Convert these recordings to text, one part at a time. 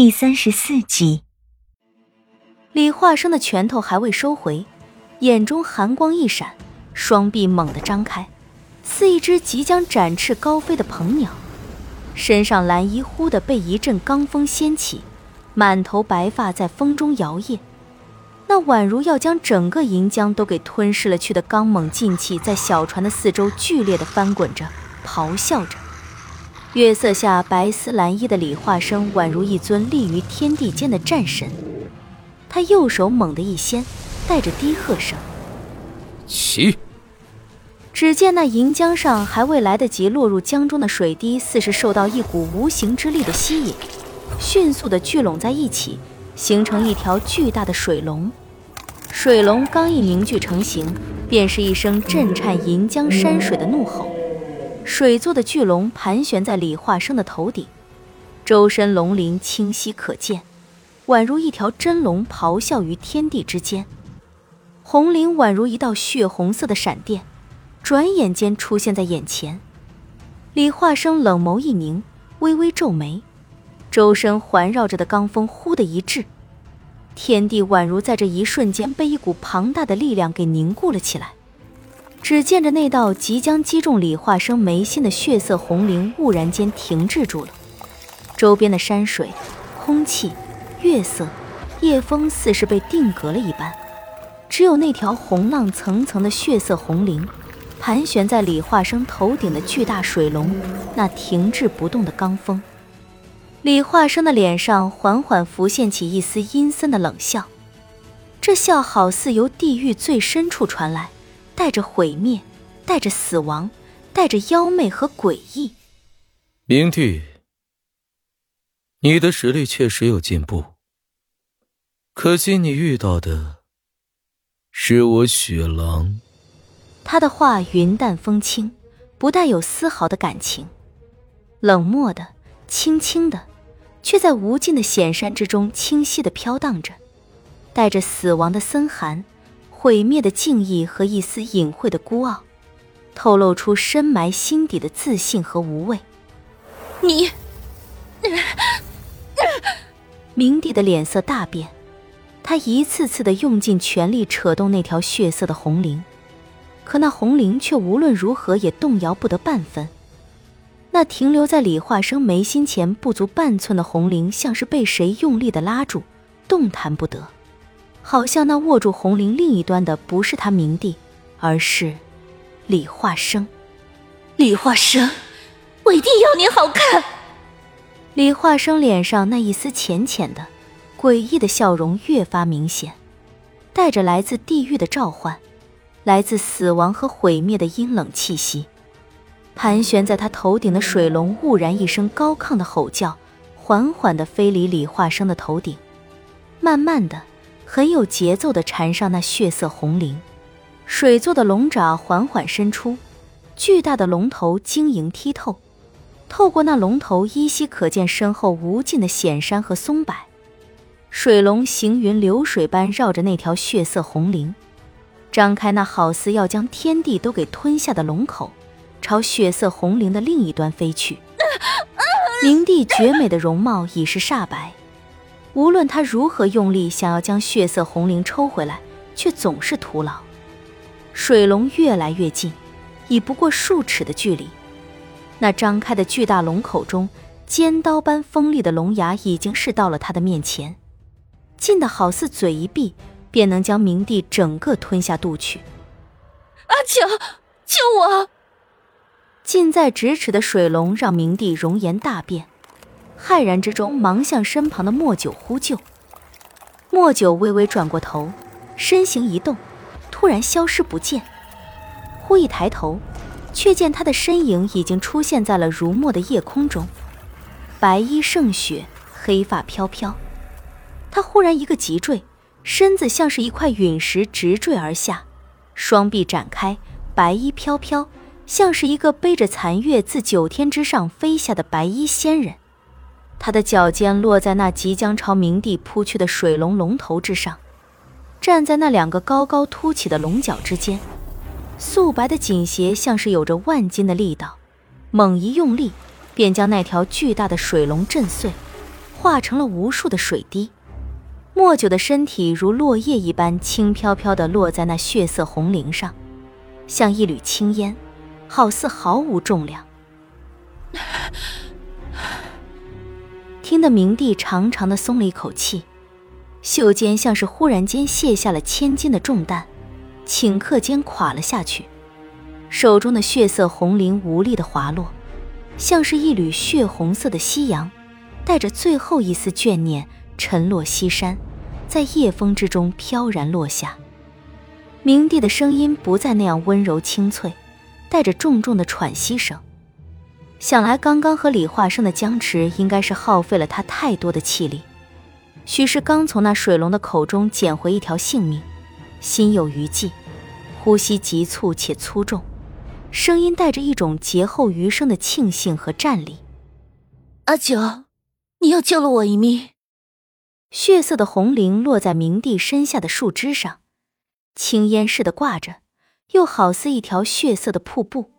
第三十四集，李化生的拳头还未收回，眼中寒光一闪，双臂猛地张开，似一只即将展翅高飞的鹏鸟，身上蓝衣忽的被一阵罡风掀起，满头白发在风中摇曳，那宛如要将整个银江都给吞噬了去的刚猛劲气，在小船的四周剧烈的翻滚着，咆哮着。月色下，白丝蓝衣的李化生宛如一尊立于天地间的战神。他右手猛地一掀，带着低喝声：“起！”只见那银江上还未来得及落入江中的水滴，似是受到一股无形之力的吸引，迅速的聚拢在一起，形成一条巨大的水龙。水龙刚一凝聚成型，便是一声震颤银江山水的怒吼。水做的巨龙盘旋在李化生的头顶，周身龙鳞清晰可见，宛如一条真龙咆哮于天地之间。红鳞宛如一道血红色的闪电，转眼间出现在眼前。李化生冷眸一凝，微微皱眉，周身环绕着的罡风忽的一滞，天地宛如在这一瞬间被一股庞大的力量给凝固了起来。只见着那道即将击中李化生眉心的血色红绫，忽然间停滞住了。周边的山水、空气、月色、夜风，似是被定格了一般。只有那条红浪层层的血色红绫，盘旋在李化生头顶的巨大水龙，那停滞不动的罡风。李化生的脸上缓缓浮现起一丝阴森的冷笑，这笑好似由地狱最深处传来。带着毁灭，带着死亡，带着妖媚和诡异。明帝，你的实力确实有进步。可惜你遇到的是我雪狼。他的话云淡风轻，不带有丝毫的感情，冷漠的、轻轻的，却在无尽的险山之中清晰的飘荡着，带着死亡的森寒。毁灭的敬意和一丝隐晦的孤傲，透露出深埋心底的自信和无畏。你，明帝的脸色大变，他一次次的用尽全力扯动那条血色的红绫，可那红绫却无论如何也动摇不得半分。那停留在李化生眉心前不足半寸的红绫，像是被谁用力的拉住，动弹不得。好像那握住红绫另一端的不是他明帝，而是李化生。李化生，我一定要你好看。李化生脸上那一丝浅浅的、诡异的笑容越发明显，带着来自地狱的召唤，来自死亡和毁灭的阴冷气息。盘旋在他头顶的水龙兀然一声高亢的吼叫，缓缓地飞离李化生的头顶，慢慢的。很有节奏地缠上那血色红绫，水做的龙爪缓缓伸出，巨大的龙头晶莹剔透，透过那龙头依稀可见身后无尽的险山和松柏。水龙行云流水般绕着那条血色红绫，张开那好似要将天地都给吞下的龙口，朝血色红绫的另一端飞去。明帝绝美的容貌已是煞白。无论他如何用力，想要将血色红绫抽回来，却总是徒劳。水龙越来越近，已不过数尺的距离。那张开的巨大龙口中，尖刀般锋利的龙牙已经是到了他的面前，近的好似嘴一闭，便能将明帝整个吞下肚去。阿强，救我！近在咫尺的水龙让明帝容颜大变。骇然之中，忙向身旁的莫九呼救。莫九微微转过头，身形一动，突然消失不见。忽一抬头，却见他的身影已经出现在了如墨的夜空中，白衣胜雪，黑发飘飘。他忽然一个急坠，身子像是一块陨石直坠而下，双臂展开，白衣飘飘，像是一个背着残月自九天之上飞下的白衣仙人。他的脚尖落在那即将朝明帝扑去的水龙龙头之上，站在那两个高高凸起的龙角之间，素白的锦鞋像是有着万斤的力道，猛一用力，便将那条巨大的水龙震碎，化成了无数的水滴。莫九的身体如落叶一般轻飘飘地落在那血色红绫上，像一缕青烟，好似毫无重量。听得明帝长长的松了一口气，袖间像是忽然间卸下了千斤的重担，顷刻间垮了下去，手中的血色红绫无力的滑落，像是一缕血红色的夕阳，带着最后一丝眷念沉落西山，在夜风之中飘然落下。明帝的声音不再那样温柔清脆，带着重重的喘息声。想来，刚刚和李化生的僵持，应该是耗费了他太多的气力。许是刚从那水龙的口中捡回一条性命，心有余悸，呼吸急促且粗重，声音带着一种劫后余生的庆幸和战栗。阿九，你又救了我一命。血色的红绫落在明帝身下的树枝上，青烟似的挂着，又好似一条血色的瀑布。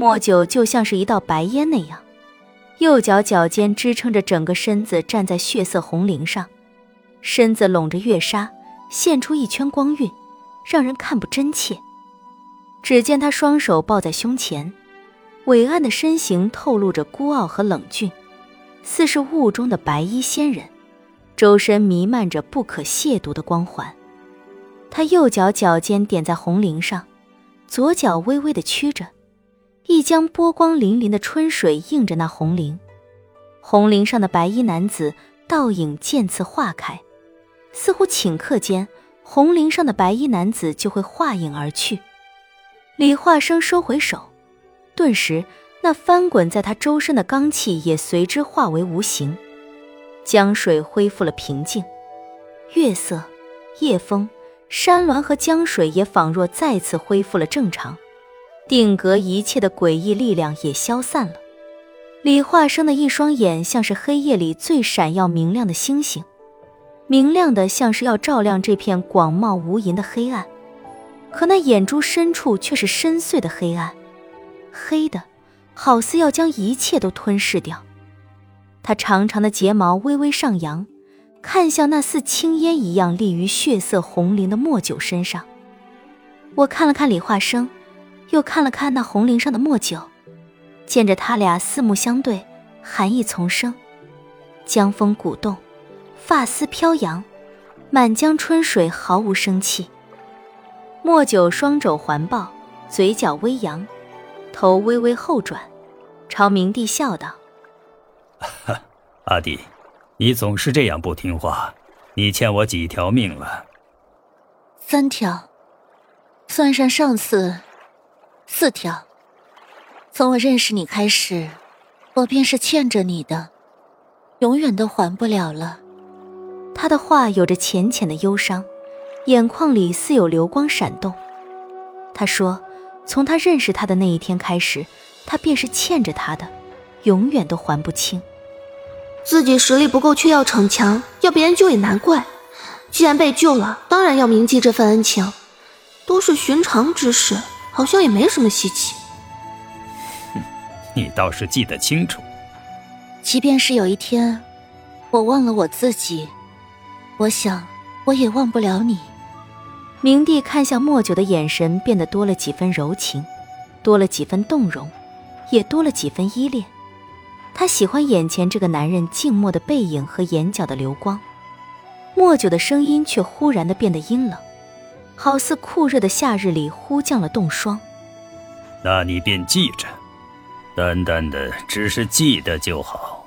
莫九就像是一道白烟那样，右脚脚尖支撑着整个身子站在血色红绫上，身子拢着月纱，现出一圈光晕，让人看不真切。只见他双手抱在胸前，伟岸的身形透露着孤傲和冷峻，似是雾中的白衣仙人，周身弥漫着不可亵渎的光环。他右脚脚尖点在红绫上，左脚微微的屈着。一江波光粼粼的春水映着那红绫，红绫上的白衣男子倒影渐次化开，似乎顷刻间，红绫上的白衣男子就会化影而去。李化生收回手，顿时，那翻滚在他周身的罡气也随之化为无形，江水恢复了平静，月色、夜风、山峦和江水也仿若再次恢复了正常。定格一切的诡异力量也消散了。李化生的一双眼像是黑夜里最闪耀明亮的星星，明亮的像是要照亮这片广袤无垠的黑暗。可那眼珠深处却是深邃的黑暗，黑的，好似要将一切都吞噬掉。他长长的睫毛微微上扬，看向那似青烟一样立于血色红绫的莫九身上。我看了看李化生。又看了看那红绫上的墨九，见着他俩四目相对，寒意丛生，江风鼓动，发丝飘扬，满江春水毫无生气。墨九双肘环抱，嘴角微扬，头微微后转，朝明帝笑道：“阿弟，你总是这样不听话，你欠我几条命了？三条，算上上次。”四条。从我认识你开始，我便是欠着你的，永远都还不了了。他的话有着浅浅的忧伤，眼眶里似有流光闪动。他说：“从他认识他的那一天开始，他便是欠着他的，永远都还不清。自己实力不够，却要逞强，要别人救也难怪。既然被救了，当然要铭记这份恩情，都是寻常之事。”好像也没什么稀奇。哼，你倒是记得清楚。即便是有一天，我忘了我自己，我想我也忘不了你。明帝看向莫九的眼神变得多了几分柔情，多了几分动容，也多了几分依恋。他喜欢眼前这个男人静默的背影和眼角的流光。莫九的声音却忽然的变得阴冷。好似酷热的夏日里忽降了冻霜，那你便记着，单单的只是记得就好。